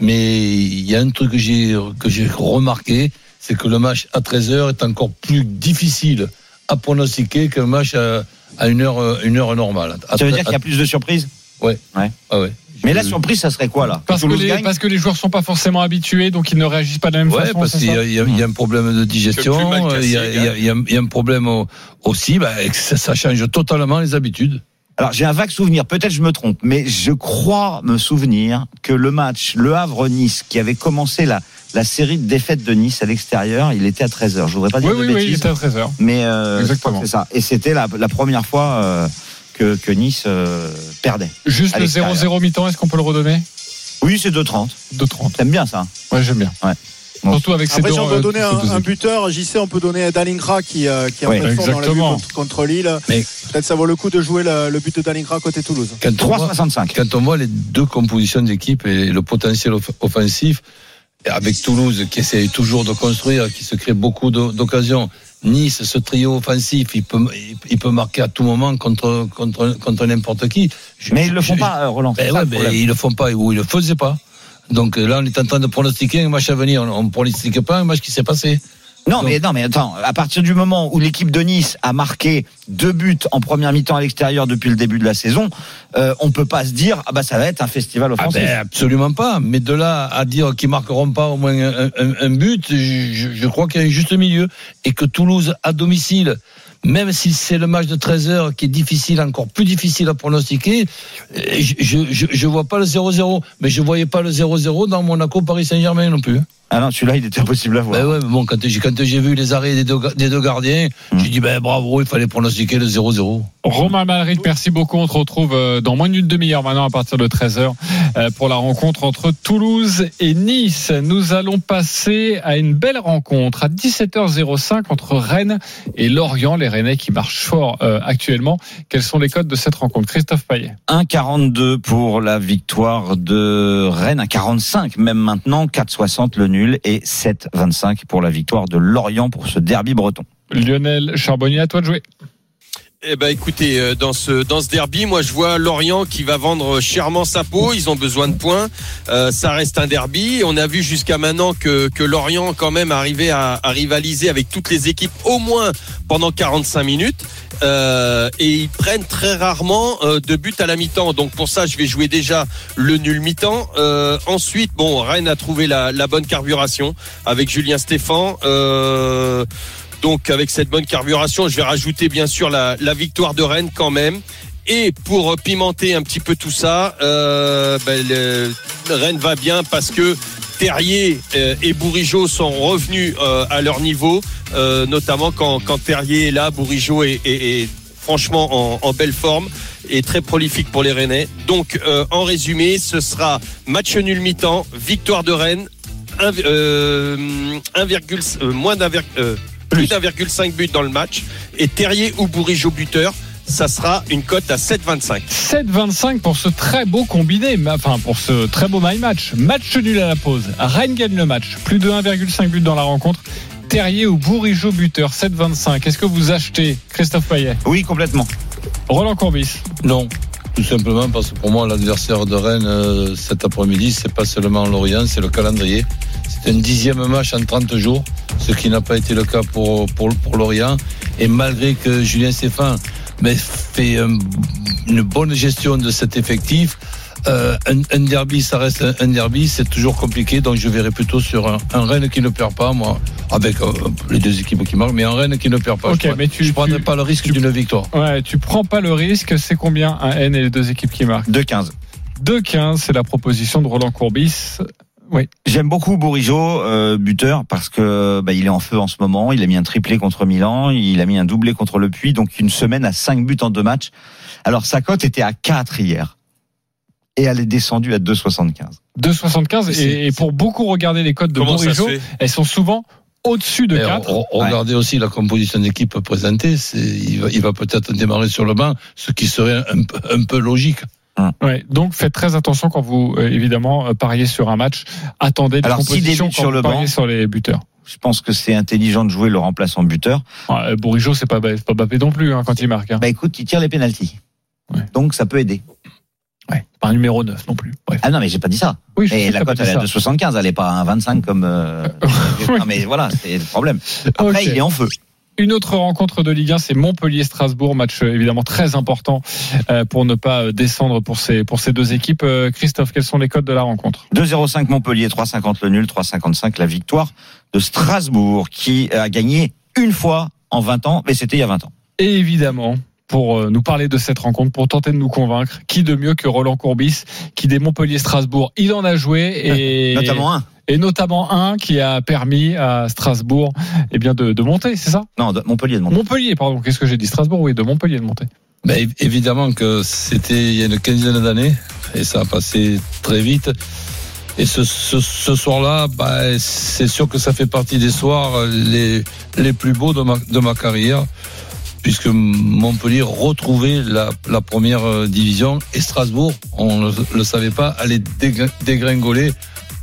mais il y a un truc que j'ai que j'ai remarqué, c'est que le match à 13h est encore plus difficile à pronostiquer qu'un match à, à une heure une heure normale. À Ça veut dire qu'il y a plus de surprises? Ouais. Ouais. Ah ouais. Mais la surprise, ça serait quoi là? Parce que, les, parce que les joueurs sont pas forcément habitués, donc ils ne réagissent pas de la même Ouais, façon. parce qu'il y, a- y un problème de digestion, il y, a- y y un- problème au- aussi, bah, et que ça, ça change totalement les habitudes. Alors j'ai un vague souvenir, peut-être je me trompe, mais je crois me souvenir que le match Le Havre-Nice, qui avait commencé la, la série de défaites de Nice à l'extérieur, il était à 13h. Je voudrais pas dire Oui, de oui, oui, il bêtises, était à 13h. mais euh, c'est ça. Et c'était la, la première fois euh, que, que Nice euh, perdait. Juste le l'extérieur. 0-0 mi-temps, est-ce qu'on peut le redonner? Oui, c'est 2,30. 2-30. T'aimes bien ça Ouais, j'aime bien. Surtout avec ces Après, deux, si on doit euh, donner ces un, un buteur, j'y sais, on peut donner Dalingra qui, euh, qui est en Oui, forme, on l'a contre, contre Lille. Mais- Peut-être ça vaut le coup de jouer le, le but de Dalingra côté Toulouse. Quand on, voit, 3,65. quand on voit les deux compositions d'équipe et le potentiel off- offensif, avec Toulouse qui essaie toujours de construire, qui se crée beaucoup d'o- d'occasions, Nice, ce trio offensif, il peut, il- il peut marquer à tout moment contre, contre, contre n'importe qui. Je- Mais ils le font je- pas, euh, Roland. Ben ouais, le ben, ils le font pas ou ils le faisaient pas. Donc euh, là, on est en train de pronostiquer un match à venir. On ne pronostique pas un match qui s'est passé. Non, mais non, mais attends. À partir du moment où l'équipe de Nice a marqué deux buts en première mi-temps à l'extérieur depuis le début de la saison, euh, on peut pas se dire ah bah ça va être un festival Ah offensif. ben, absolument pas. Mais de là à dire qu'ils marqueront pas au moins un, un- un but, je, je crois qu'il y a un juste milieu et que Toulouse à domicile. Même si c'est le match de 13 heures qui est difficile, encore plus difficile à pronostiquer, euh, je, je, je, je vois pas le 0-0. Mais je voyais pas le 0-0 dans Monaco Paris Saint-Germain non plus. Ah non, celui-là il était impossible à voir. Ben ouais, mais bon, quand j'ai, quand j'ai vu les arrêts des deux, des deux gardiens, j'ai dit, ben bravo, il fallait pronostiquer le 0-0. Romain Malric, merci beaucoup. On se retrouve euh, dans moins d'une demi-heure maintenant à partir de 13h pour la rencontre entre Toulouse et Nice. Nous allons passer à une belle rencontre à 17h05 entre Rennes et Lorient, les Rennais qui marchent fort euh, actuellement. Quels sont les codes de cette rencontre? Christophe Payet 1,42 pour la victoire de Rennes, 1,45 même maintenant, 4,60 le nul et 7,25 pour la victoire de Lorient pour ce derby breton. Lionel Charbonnier, à toi de jouer. Eh ben écoutez, euh, dans ce dans ce derby, moi je vois Lorient qui va vendre chèrement sa peau. Ils ont besoin de points. Euh, ça reste un derby. On a vu jusqu'à maintenant que que Lorient quand même arrivait à, à rivaliser avec toutes les équipes au moins pendant 45 minutes. Euh, et ils prennent très rarement euh, de buts à la mi-temps. Donc pour ça, je vais jouer déjà le nul mi-temps. Euh, ensuite, bon, Rennes a trouvé la, la bonne carburation avec Julien Stéphan. Euh, donc avec cette bonne carburation, je vais rajouter bien sûr la, victoire de Rennes quand même. Et pour pimenter un petit peu tout ça, euh, ben, Rennes va bien parce que Terrier euh, et Bourigeau sont revenus euh, à leur niveau, notamment quand, Terrier est là, Bourigeau est, franchement en, belle forme et très prolifique pour les Rennais. Donc en résumé, ce sera match nul mi-temps, victoire de Rennes, un- euh, 1,5 euh, moins d'un plus d'1,5 but dans le match et Terrier ou Bourigeau buteur. Ça sera une cote à 7,25. 7-25 pour ce très beau combiné, enfin pour ce très beau my match. Match nul à la pause. Rennes gagne le match. Plus de 1,5 but dans la rencontre. Terrier ou Bourigeau buteur. 7-25. Est-ce que vous achetez Christophe Payet? Oui, complètement. Roland Courbis? Non. Tout simplement parce que pour moi, l'adversaire de Rennes euh, cet après-midi, c'est pas seulement Lorient, c'est le calendrier. C'est un dixième match en 30 jours, ce qui n'a pas été le cas pour, pour, Lorient. Et malgré que Julien Stéphane fait un- une bonne gestion de cet effectif, euh, un, un derby, ça reste un, un derby, c'est toujours compliqué. Donc je verrai plutôt sur un, un Rennes qui ne perd pas, moi, avec euh, les deux équipes qui marquent, mais un Rennes qui ne perd pas. Ok, je mais tu- ne prendrai tu- pas le risque d'une victoire. Ouais, tu prends pas le risque. C'est combien un N et les deux équipes qui marquent? 2,15. 2-15, c'est la proposition de Roland Courbis. Oui. J'aime beaucoup Bourigeau, euh, buteur, parce que bah, il est en feu en ce moment. Il a mis un triplé contre Milan, il a mis un doublé contre le Puy, donc une semaine à 5 buts en deux matchs. Alors sa cote était à 4 hier. Et elle est descendue à 2,75. 2,75. Et, et pour beaucoup regarder les codes de Bourigeau, elles sont souvent au-dessus de Mais 4. re- Regardez aussi la composition d'équipe présentée. C'est, il va, il va peut-être démarrer sur le banc, ce qui serait un, peu- un peu logique. Ouais, donc faites très attention quand vous euh, évidemment euh, pariez sur un match. Attendez s'il compositions débute quand sur vous le banc, sur les buteurs. Je pense que c'est intelligent de jouer le remplaçant buteur. Ouais, Bourigeau, c'est pas c'est pas Bappé non plus hein, quand il marque. Hein. Bah écoute, il tire les pénalties. Ouais. Donc ça peut aider. Ouais, pas un numéro 9 non plus. Bref. Ah non, mais j'ai pas dit ça. Oui, la cote, elle est à ça. 2,75. Elle est pas à 1,25 comme. euh. Non, mais voilà, c'est le problème. Après, il est en feu. Une autre rencontre de Ligue 1, c'est Montpellier-Strasbourg, match euh, évidemment très important euh, pour ne pas descendre pour ces pour ces deux équipes. Christophe, quels sont les codes de la rencontre? 2,05 Montpellier, 3,50 le nul, 3,55 la victoire de Strasbourg qui a gagné une fois en 20 ans, mais c'était il y a 20 ans. Et évidemment, pour euh, nous parler de cette rencontre, pour tenter de nous convaincre, qui de mieux que Roland Courbis, qui des Montpellier-Strasbourg, il en a joué et Notamment un. et notamment un qui a permis à Strasbourg eh bien de, de monter, c'est ça? Non, de Montpellier de monter. Montpellier, pardon. Qu'est-ce que j'ai dit? Strasbourg, oui, de Montpellier de monter. Ben, év- évidemment que c'était il y a une quinzaine d'années et ça a passé très vite. Et ce, ce, ce soir-là, bah, c'est sûr que ça fait partie des soirs les, les plus beaux de ma, de ma carrière, puisque Montpellier retrouvait la, première euh, division et Strasbourg, on ne le, savait pas, allait dégr- dégringoler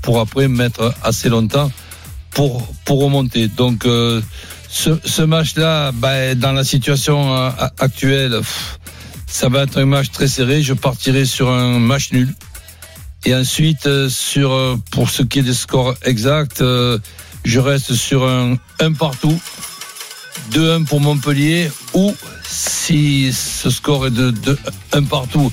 pour après mettre assez longtemps pour, remonter. Donc euh, ce, match-là, bah, dans la situation euh, actuelle, ça va être un match très serré. Je partirai sur un match nul. Et ensuite, pour ce qui est des scores exacts, je reste sur un 1 partout, 2-1 pour Montpellier, ou si ce score est de, de 1 partout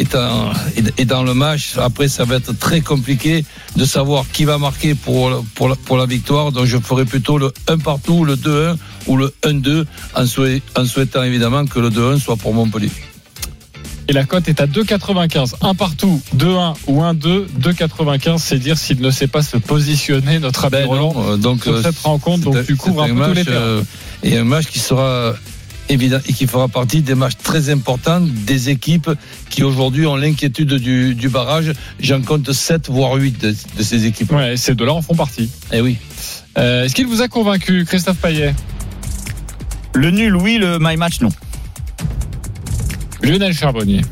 est dans le match, après ça va être très compliqué de savoir qui va marquer pour, pour, la, pour la victoire. Donc je ferai plutôt le 1 partout, le 2-1 ou le 1-2 en, souhait- en souhaitant évidemment que le 2-1 soit pour Montpellier. Et la cote est à 2,95. Un partout, 2-1 ou 1-2. 2,95, c'est dire s'il ne sait pas se positionner, notre ami Ben Roland, non, euh, donc, sur euh, cette rencontre. Donc tu couvres un peu tous les terrains. euh, et un match qui sera évident et qui fera partie des matchs très importants des équipes qui aujourd'hui ont l'inquiétude du, du barrage. J'en compte 7 voire 8 de, de ces équipes. Ouais, ces deux-là en font partie. Eh oui. Euh, Est-ce qu'il vous a convaincu, Christophe Payet? Le nul, oui, le my match, non. Lionel Charbonnier.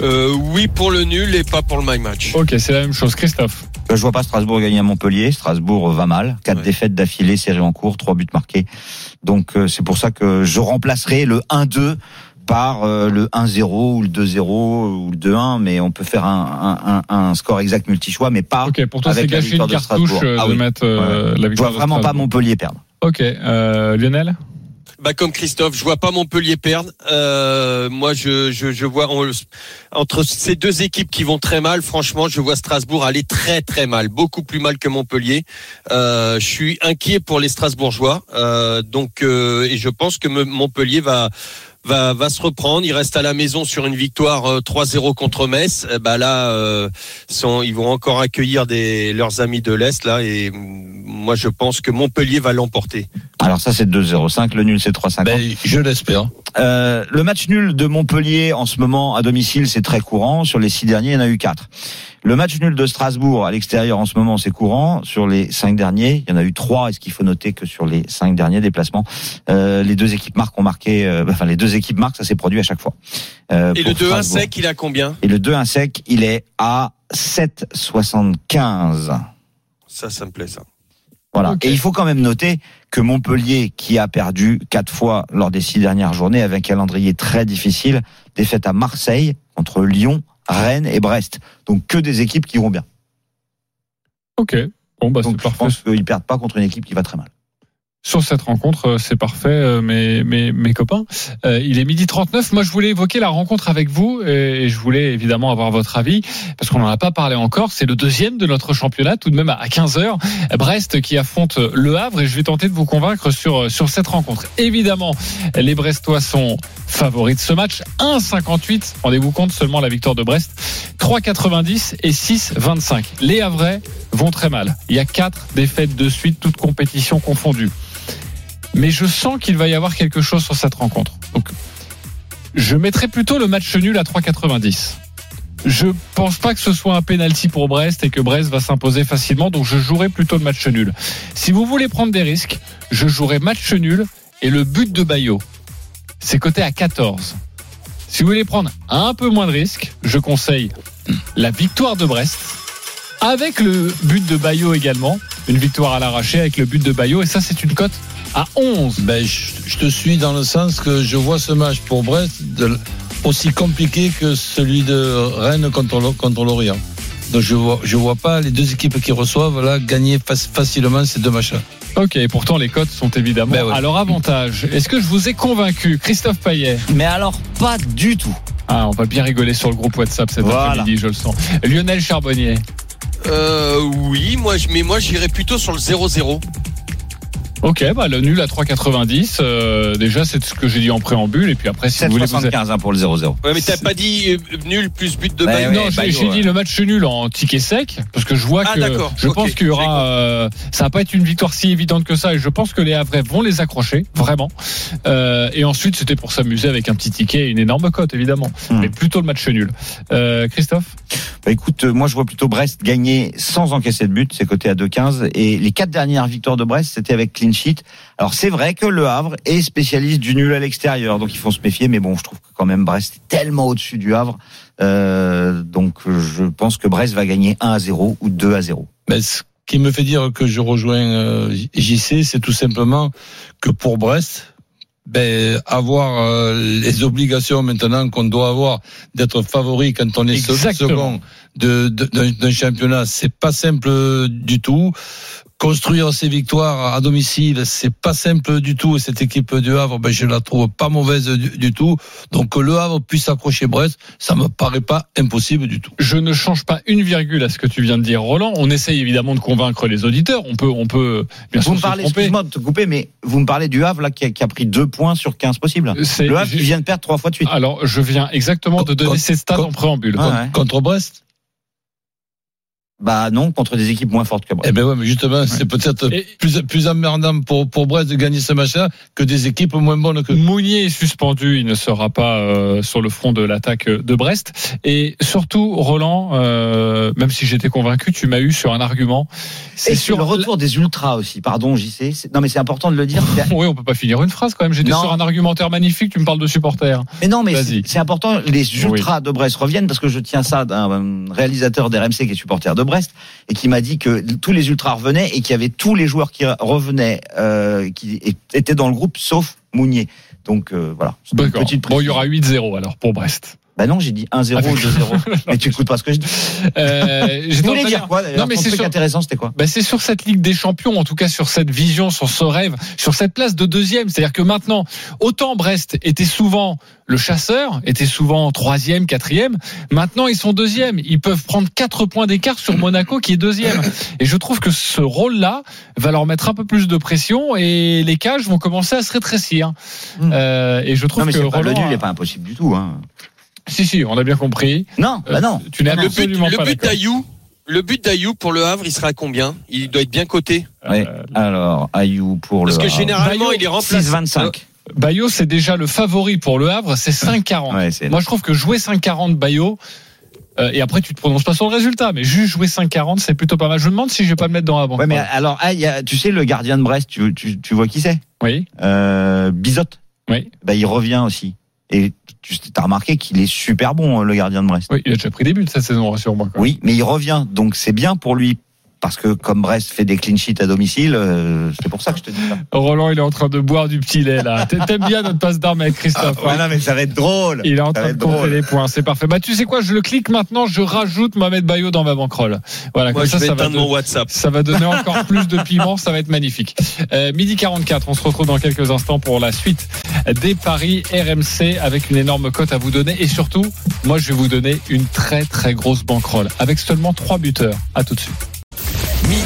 Euh, oui pour le nul et pas pour le my match. Ok, c'est la même chose. Christophe Je vois pas Strasbourg gagner à Montpellier. Strasbourg euh, va mal. Quatre Ouais. défaites d'affilée, série en cours, trois buts marqués. Donc euh, c'est pour ça que je remplacerai le 1-2 par euh, le 1-0 ou le 2-0 ou le 2-1, mais on peut faire un, un, un, un score exact multi-choix, mais pas. Ok, pour toi, c'est avec la gâcher une victoire de Strasbourg. euh, Ah de oui. mettre euh, la Je victoire. vois de vraiment pas. Montpellier perdre. Ok, euh, Lionel? Bah comme Christophe, je vois pas Montpellier perdre. Euh, moi, je, je, je vois entre ces deux équipes qui vont très mal. Franchement, je vois Strasbourg aller très très mal, beaucoup plus mal que Montpellier. Euh, je suis inquiet pour les Strasbourgeois. Euh, donc, euh, et je pense que Montpellier va va va se reprendre. Il reste à la maison sur une victoire euh, 3-0 contre Metz. Bah là, euh, sont, ils vont encore accueillir des leurs amis de l'est là. Et moi, je pense que Montpellier va l'emporter. Alors ça c'est 2-0-5, le nul c'est 3-5. Ben, je l'espère. Euh, le match nul de Montpellier en ce moment à domicile, c'est très courant. Sur les six derniers, il y en a eu quatre. Le match nul de Strasbourg à l'extérieur en ce moment, c'est courant. Sur les cinq derniers, il y en a eu trois. Est-ce qu'il faut noter que sur les cinq derniers déplacements, euh, les deux équipes marques ont marqué. euh, enfin, les deux équipes marquent, ça s'est produit à chaque fois. Euh, Et le 2-1 Strasbourg. sec, il a combien? Et le 2-1 sec, il est à 7,75. Ça, ça me plaît, ça. Voilà. Et il faut quand même noter que Montpellier, qui a perdu quatre fois lors des six dernières journées, avec un calendrier très difficile, défaite à Marseille, contre Lyon, Rennes et Brest. Donc que des équipes qui vont bien. Ok. Bon, bah, Donc je parfait. pense qu'ils perdent pas contre une équipe qui va très mal. Sur cette rencontre, euh, c'est parfait, euh, mes, mes, mes copains. Euh, il est midi 39. Moi, je voulais évoquer la rencontre avec vous et je voulais évidemment avoir votre avis parce qu'on n'en a pas parlé encore. C'est le deuxième de notre championnat, tout de même à 15 heures. Brest qui affronte Le Havre et je vais tenter de vous convaincre sur, sur cette rencontre. Évidemment, les Brestois sont favoris de ce match. 1,58. Rendez-vous compte seulement la victoire de Brest. 3,90 et 6,25. Les Havrais vont très mal. Il y a quatre défaites de suite, toutes compétitions confondues mais je sens qu'il va y avoir quelque chose sur cette rencontre. Donc, je mettrai plutôt le match nul à 3,90. Je pense pas que ce soit un penalty pour Brest et que Brest va s'imposer facilement, donc je jouerai plutôt le match nul. Si vous voulez prendre des risques, je jouerai match nul et le but de Bayo. C'est coté à 14. Si vous voulez prendre un peu moins de risques, je conseille la victoire de Brest avec le but de Bayo également, une victoire à l'arraché avec le but de Bayo et ça c'est une cote à 11. Ben, je, je te suis dans le sens que je vois ce match pour Brest de- aussi compliqué que celui de Rennes contre, l'O- contre Lorient. Donc je vois, je vois pas les deux équipes qui reçoivent là gagner fac- facilement ces deux matchs-là. Ok, et pourtant les cotes sont évidemment Ben ouais. à leur avantage. Est-ce que je vous ai convaincu, Christophe Payet? Mais alors, pas du tout. Ah, on va bien rigoler sur le groupe WhatsApp cet Voilà. après-midi, je le sens. Lionel Charbonnier. Euh, oui, moi, je- mais moi, j'irais plutôt sur le 0-0. Ok, bah le nul à 3,90. euh, déjà, c'est ce que j'ai dit en préambule. Et puis après, si vous voulez. vous- 7,75 hein, pour le 0-0. Ouais, mais t'as pas dit euh, nul plus but de Bayo. ouais. non, j'ai Bayo, j'ai ouais. dit le match nul en ticket sec parce que je vois Ah, que d'accord. je pense qu'il y aura euh, ça va pas être une victoire si évidente que ça et je pense que les Havrais vont les accrocher vraiment Euh, et ensuite c'était pour s'amuser avec un petit ticket et une énorme cote évidemment Hmm. mais plutôt le match nul euh, Christophe? Bah écoute, moi je vois plutôt Brest gagner sans encaisser de but, c'est coté à 2,15. Et les quatre dernières victoires de Brest, c'était avec clean sheet. Alors c'est vrai que Le Havre est spécialiste du nul à l'extérieur, donc il faut se méfier. Mais bon, je trouve que quand même Brest est tellement au-dessus du Havre. Euh, donc je pense que Brest va gagner 1 à 0 ou 2 à 0. Mais ce qui me fait dire que je rejoins euh, JC, c'est tout simplement que pour Brest, ben, avoir euh, les obligations maintenant qu'on doit avoir d'être favori quand on est Exactement. second de- de- d'un d'un championnat, c'est pas simple du tout. Construire ses victoires à domicile, c'est pas simple du tout. Et cette équipe du Havre, ben, je la trouve pas mauvaise du, du tout. Donc que le Havre puisse accrocher Brest, ça me paraît pas impossible du tout. je ne change pas une virgule à ce que tu viens de dire Roland on essaye évidemment de convaincre les auditeurs on peut on peut bien Vous sûr me se parlez, tromper excuse-moi de te couper, mais vous me parlez du Havre là qui a, qui a pris 2 points sur 15 possibles. C'est- Le Havre qui vient de perdre 3 fois de suite. alors je viens exactement de donner ces stats en préambule Ah ouais. Contre Brest Bah non, contre des équipes moins fortes que Brest. Eh ben ouais, mais justement, c'est peut-être Et- plus, plus emmerdant pour, pour Brest de gagner ce match-là que des équipes moins bonnes que. Mounier est suspendu, il ne sera pas euh, sur le front de l'attaque de Brest. Et surtout, Roland, euh, même si j'étais convaincu, tu m'as eu sur un argument. Et sur le retour des ultras aussi, pardon JC. C'est- Non mais c'est important de le dire. C'est- Oui, on peut pas finir une phrase quand même. J'étais sur un argumentaire magnifique. Tu me parles de supporters. Mais non, mais c'est c'est important. Les ultras de Brest reviennent parce que je tiens ça d'un euh, réalisateur d'RMC qui est supporter de Brest et qui m'a dit que tous les ultras revenaient et qu'il y avait tous les joueurs qui revenaient euh, qui étaient dans le groupe sauf Mounier. Donc euh, voilà. D'accord. Bon, il y aura 8-0 alors pour Brest. Bah non, j'ai dit 1-0 ou 2-0. mais tu écoutes pas ce que je dis. Euh, voulais dire quoi d'ailleurs Non, mais c'est sur- intéressant, c'était quoi Ben, c'est sur cette Ligue des Champions, en tout cas sur cette vision, sur ce rêve, sur cette place de deuxième. C'est-à-dire que maintenant, autant Brest était souvent le chasseur, était souvent troisième, quatrième. Maintenant, ils sont deuxième. Ils peuvent prendre quatre points d'écart sur Monaco qui est deuxième. Et je trouve que ce rôle-là va leur mettre un peu plus de pression et les cages vont commencer à se rétrécir. Euh, et je trouve Non mais que pas, le Roland nul n'est pas impossible du tout. Hein. Si, si, on a bien compris. Non, bah non. Euh, Tu n'es Le but, absolument le pas but d'accord. d'Ayou, le but d'Ayou pour le Havre, il sera à combien? Il doit être bien coté. Ouais. Alors Ayou pour Parce le que Havre. généralement, Bayo, il est remplacé. 6-25. Bayo, c'est déjà le favori pour le Havre, c'est 5,40. Ouais, Moi, je trouve que jouer 5,40 Bayo, euh, et après, tu te prononces pas sur le résultat, mais juste jouer 5,40, c'est plutôt pas mal. Je me demande si je vais pas me mettre dans la banque. Ouais, mais alors, ah, il y a- tu sais, le gardien de Brest, tu, tu, tu vois qui c'est? Oui, euh, Bizotte. oui, Bah, il revient aussi. Et tu as remarqué qu'il est super bon, le gardien de Brest. oui, il a déjà pris des buts cette saison, rassure-moi. Oui, mais il revient. Donc, c'est bien pour lui. Parce que comme Brest fait des clean sheets à domicile, euh, c'est pour ça que je te dis ça. Roland, il est en train de boire du petit lait, là. T'aimes bien notre passe d'armes avec Christophe. Ouais, hein non, mais ça va être drôle. il est en Ça train de compter drôle. les points, c'est parfait. Bah, tu sais quoi, je le clique maintenant, je rajoute Mohamed Bayo dans ma banquerolle. Voilà, Moi, comme je ça, vais ça va, mon WhatsApp. ça va donner encore plus de piment, ça va être magnifique. Euh, midi 44, on se retrouve dans quelques instants pour la suite des paris RMC avec une énorme cote à vous donner et surtout, moi je vais vous donner une très très grosse banquerolle avec seulement trois buteurs. À tout de suite.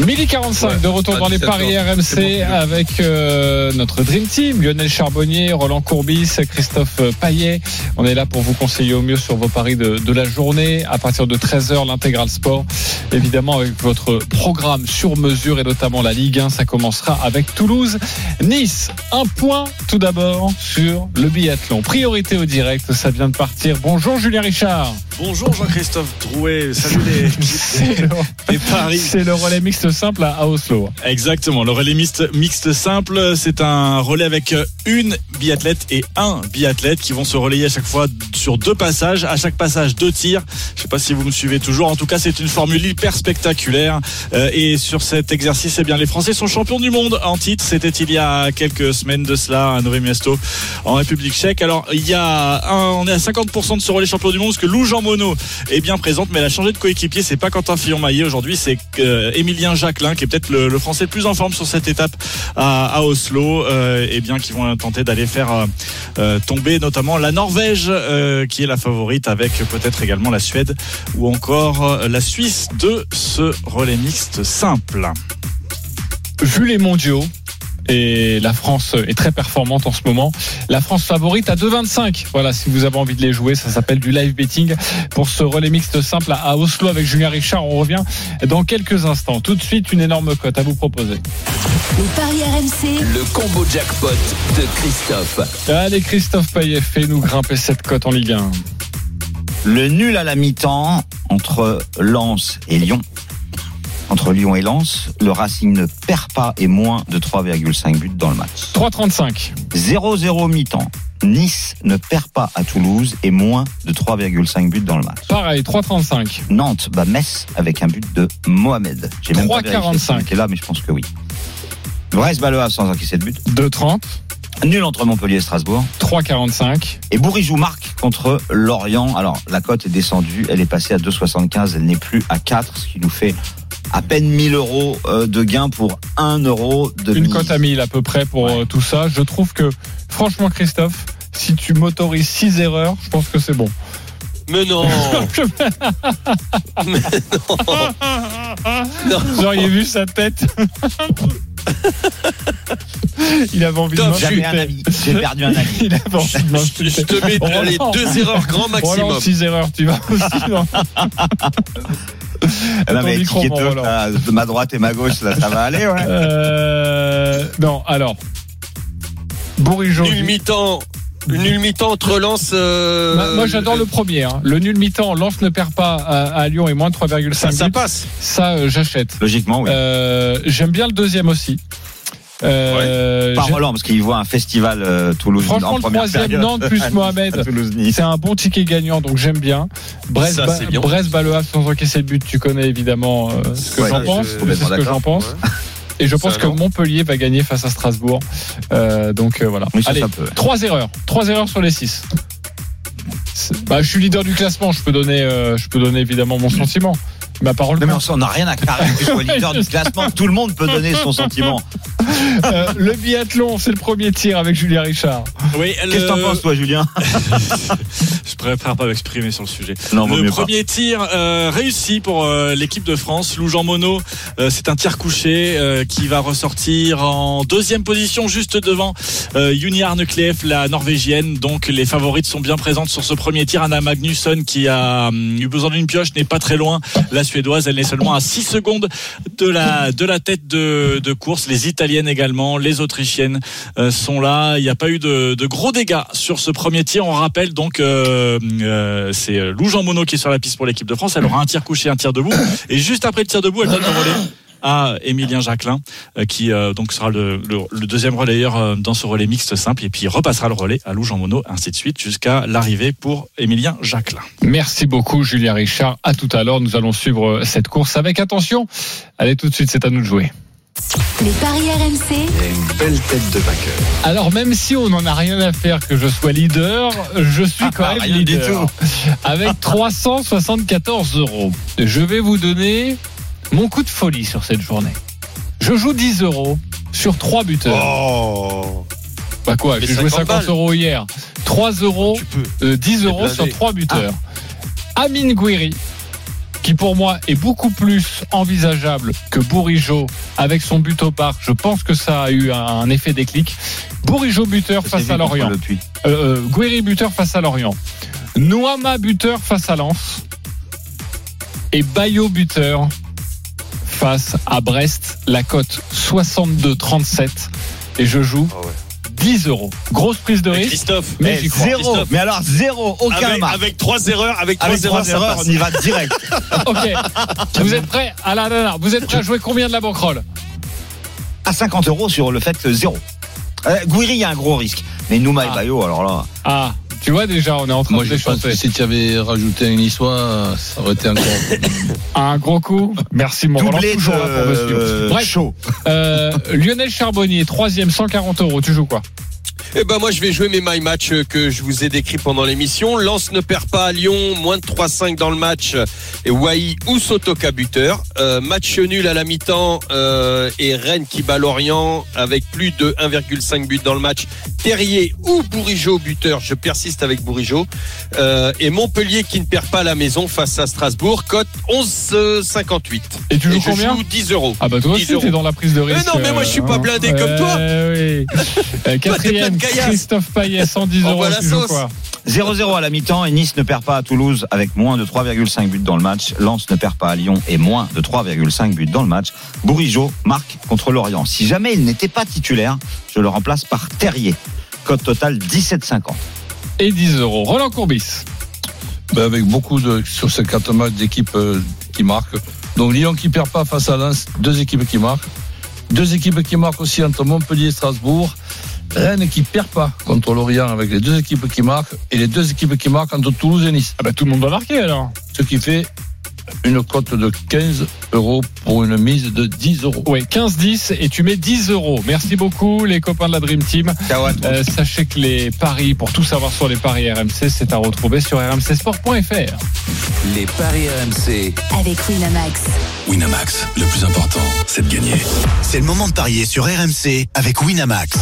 codes. Midi 45 Ouais. de retour dans les 17 paris heures. RMC bon. avec euh, notre Dream Team, Lionel Charbonnier, Roland Courbis, Christophe Paillet. On est là pour vous conseiller au mieux sur vos paris de, de la journée. À partir de 13h, l'intégral sport. Évidemment, avec votre programme sur mesure et notamment la Ligue 1, ça commencera avec Toulouse. Nice, un point tout d'abord sur le biathlon. Priorité au direct, ça vient de partir. Bonjour Julien Richard. Bonjour Jean-Christophe Drouet, salut les, le, les paris. c'est le relais mixte simple à Oslo. Exactement, le relais mixte, mixte simple, c'est un relais avec une biathlète et un biathlète qui vont se relayer à chaque fois sur deux passages, à chaque passage deux tirs. Je sais pas si vous me suivez toujours, en tout cas c'est une formule hyper spectaculaire Euh, et sur cet exercice, eh bien les Français sont champions du monde en titre. C'était il y a quelques semaines de cela à Nové Miesto en République Tchèque. Alors il y a un, on est à 50% de ce relais champion du monde parce que Lou Jean Monod est bien présente, mais elle a changé de coéquipier. C'est pas Quentin Fillon-Maillet aujourd'hui, c'est euh, Émilien Jacquelin qui est peut-être le, Français le plus en forme sur cette étape à, à Oslo. Euh, et bien qui vont tenter d'aller faire euh, tomber notamment la Norvège qui est la favorite avec peut-être également la Suède ou encore la Suisse de ce relais mixte simple. Vu les mondiaux, et la France est très performante en ce moment. La France favorite à 2,25. Voilà, si vous avez envie de les jouer, ça s'appelle du live betting pour ce relais mixte simple à Oslo avec Julien Richard. On revient dans quelques instants. Tout de suite, une énorme cote à vous proposer. Les paris RMC. Le combo jackpot de Christophe. Allez, Christophe Payet, fais-nous grimper cette cote en Ligue 1. Le nul à la mi-temps entre Lens et Lyon. Entre Lyon et Lens, le Racing ne perd pas et moins de 3,5 buts dans le match. 3,35. 0-0 mi-temps. Nice ne perd pas à Toulouse et moins de 3,5 buts dans le match. Pareil, 3,35. Nantes bat Metz avec un but de Mohamed. J'ai même pas vérifié 3,45. s'il était là, mais je pense que oui. Brest bat le Havre sans encaisser de but. 2,30. Nul entre Montpellier et Strasbourg. 3,45. Et Bourigeau marque contre Lorient. Alors, la cote est descendue. Elle est passée à 2,75. Elle n'est plus à 4, ce qui nous fait à peine 1000 euros euh, de gain pour 1 euro de Une cote à 1000 à peu près pour euh, tout ça. Je trouve que, franchement, Christophe, si tu m'autorises 6 erreurs, je pense que c'est bon. Mais non. Mais non. Vous auriez vu sa tête. Il avait envie de Top, ami. J'ai perdu un ami. Il avait envie de m'insulter. Je te mets Roland. les deux erreurs grand maximum. Roland, 6 erreurs, tu vas aussi. non mais micro, mon deux, là, de ma droite et ma gauche, là, ça va aller, ouais. Euh, non, alors. Nul mi-temps. Nul mi-temps entre Lens. euh, Moi, moi, j'adore le premier. hein. Le nul mi-temps, Lens ne perd pas à, à Lyon et moins de 3,5 Ça, ça passe. Ça, euh, j'achète. Logiquement, oui. Euh, J'aime bien le deuxième aussi. Euh, j'ai- Roland, parce qu'il voit un festival euh, Toulouse Franchement, en le troisième. Nantes plus À Mohamed. C'est un bon ticket gagnant, donc j'aime bien. Brest, Ça, ba- c'est bien. Brest bat le Havre sans encaisser le but. Tu connais évidemment euh, ce que Ouais, j'en je- pense. je- C'est ce que j'en pense. Et je pense que. Montpellier va gagner face à Strasbourg. Euh, donc euh, voilà. Oui, ça, Allez, ça trois erreurs. Trois erreurs sur les six. Bah, je suis leader du classement. Je peux donner, euh, je peux donner évidemment mon sentiment. Ma parole. Non, mais on n'a rien à carrer que sois leader du classement. Tout le monde peut donner son sentiment. Euh, le biathlon, c'est le premier tir avec Julien Richard. Oui, Qu'est-ce que t'en penses, toi, Julien Je préfère pas m'exprimer sur le sujet. Non, vaut le pas. premier tir euh, réussi pour euh, l'équipe de France. Lou Jean Monod, euh, c'est un tir couché euh, qui va ressortir en deuxième position, juste devant euh, Juni Arnekleef, la norvégienne. Donc les favorites sont bien présentes sur ce premier tir. Anna Magnusson qui a hum, eu besoin d'une pioche n'est pas très loin. La suédoise, elle est seulement à 6 secondes de la tête de, course. Les italiennes également, les autrichiennes euh, sont là. Il n'y a pas eu de, de gros dégâts sur ce premier tir. On rappelle donc euh, euh, c'est Lou Jean Monod qui est sur la piste pour l'équipe de France. Elle aura un tir couché, un tir debout. Et juste après le tir debout, elle donne le relais à Émilien Jacquelin euh, qui euh, donc sera le, le- le deuxième relayeur euh, dans ce relais mixte simple et puis il repassera le relais à Lou Jean Monod ainsi de suite jusqu'à l'arrivée pour Émilien Jacquelin. Merci beaucoup, Julien Richard. À tout à l'heure. Nous allons suivre cette course avec attention. Allez, tout de suite, c'est à nous de jouer. Les paris RMC. Une belle tête de vainqueur. Alors, même si on n'en a rien à faire que je sois leader, je suis quand même Rien du leader. Avec 374 euros. Je vais vous donner mon coup de folie sur cette journée. Je joue 10 euros sur 3 buteurs. Oh. Bah quoi, j'ai joué 50 50 euros hier. 3 euros, Tu peux. euh, 10 euros sur 3 buteurs. Amine Gouiri, qui pour moi est beaucoup plus envisageable que Bourigeau avec son but au parc. Je pense que ça a eu un effet déclic. Bourigeau buteur face à Lorient. Euh, euh, Gouiri buteur face à Lorient. Noama buteur face à Lens. Et Bayo buteur face à Brest. La cote 62-37. Et je joue Ah ouais. 10 euros. Grosse prise de Mais risque. Christophe. Mais Eh, zéro. Christophe. Mais alors, zéro. Aucun Avec, marque. avec trois erreurs, avec trois Avec erreurs, on y va direct. Ok. Vous êtes prêts à la, la, la. Vous êtes prêts à jouer combien de la banquerolle? À 50 euros sur le fait que zéro. Euh, Gouiri, il y a un gros risque. Mais Nouma Ah. et Bayo, alors là. Ah, tu vois déjà, on est en train Moi, de je pense que si tu avais rajouté un niçois, ça aurait été encore. Un gros coup. Merci mon Roland, de toujours là pour euh, Bref, chaud. euh, Lionel Charbonnier, troisième, 140 euros. Tu joues quoi Eh ben moi je vais jouer mes my match que je vous ai décrits pendant l'émission. Lens ne perd pas à Lyon, moins de 3-5 dans le match. Et Wai ou Sotoka buteur. Euh, match nul à la mi-temps euh, et Rennes qui bat Lorient avec plus de 1,5 but dans le match. Terrier ou Bourigeau buteur. Je persiste avec Bourigeau. Euh, et Montpellier qui ne perd pas la maison face à Strasbourg. Cote 11,58. Et tu joues je combien joue 10 euros. Ah bah toi 10 aussi t'es dans la prise de risque. non, mais moi, je suis pas euh, blindé comme toi. ouais, oui. Euh, Quatrième. Christophe Payet, 110 On euros. voit la tu joues sauce. quoi 0-0 à la mi-temps et Nice ne perd pas à Toulouse avec moins de 3,5 buts dans le match. Lens ne perd pas à Lyon et moins de 3,5 buts dans le match. Bourigeau marque contre Lorient. Si jamais il n'était pas titulaire, je le remplace par Terrier. Code total 17,50. Et 10 euros. Roland Courbis. Ben, avec beaucoup de sur ces quatre matchs d'équipes euh, qui marquent. Donc Lyon qui perd pas face à Lens, deux équipes qui marquent. Deux équipes qui marquent aussi entre Montpellier et Strasbourg. Rennes qui perd pas contre Lorient avec les deux équipes qui marquent et les deux équipes qui marquent entre Toulouse et Nice. Ah bah tout le monde va marquer alors. Ce qui fait une cote de 15 euros pour une mise de 10 euros. Ouais, 15-10 et tu mets 10 euros. Merci beaucoup les copains de la Dream Team. Euh, sachez que les paris, pour tout savoir sur les paris RMC, c'est à retrouver sur rmcsport.fr. Les paris RMC. Avec Winamax. Winamax, le plus important, c'est de gagner. C'est le moment de parier sur RMC avec Winamax.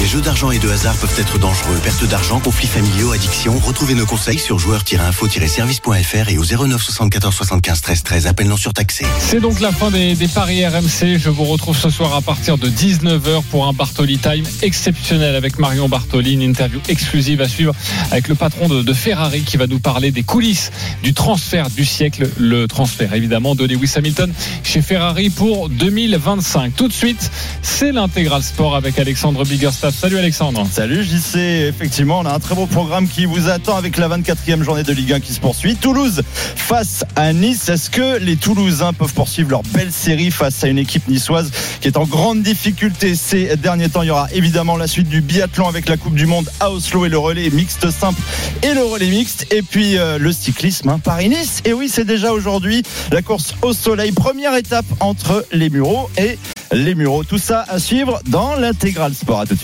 Les jeux d'argent et de hasard peuvent être dangereux. Perte d'argent, conflits familiaux, addiction. Retrouvez nos conseils sur joueurs-info-service.fr et au 09 74 75 13 13. Appel non surtaxé. C'est donc la fin des, paris RMC. Je vous retrouve ce soir à partir de 19h pour un Bartoli Time exceptionnel avec Marion Bartoli. Une interview exclusive à suivre avec le patron de, de Ferrari qui va nous parler des coulisses du transfert du siècle. Le transfert évidemment de Lewis Hamilton chez Ferrari pour 2025. Tout de suite, c'est l'intégral sport avec Alexandre Salut Alexandre. Salut JC, effectivement on a un très beau programme qui vous attend avec la 24e journée de Ligue 1 qui se poursuit. Toulouse face à Nice, est-ce que les Toulousains peuvent poursuivre leur belle série face à une équipe niçoise qui est en grande difficulté ces derniers temps? Il y aura évidemment la suite du biathlon avec la Coupe du Monde à Oslo et le relais mixte simple et le relais mixte et puis euh, le cyclisme hein, Paris-Nice. Et oui c'est déjà aujourd'hui la course au soleil, première étape entre les Mureaux et les Mureaux. Tout ça à suivre dans l'intégral sport. À tout de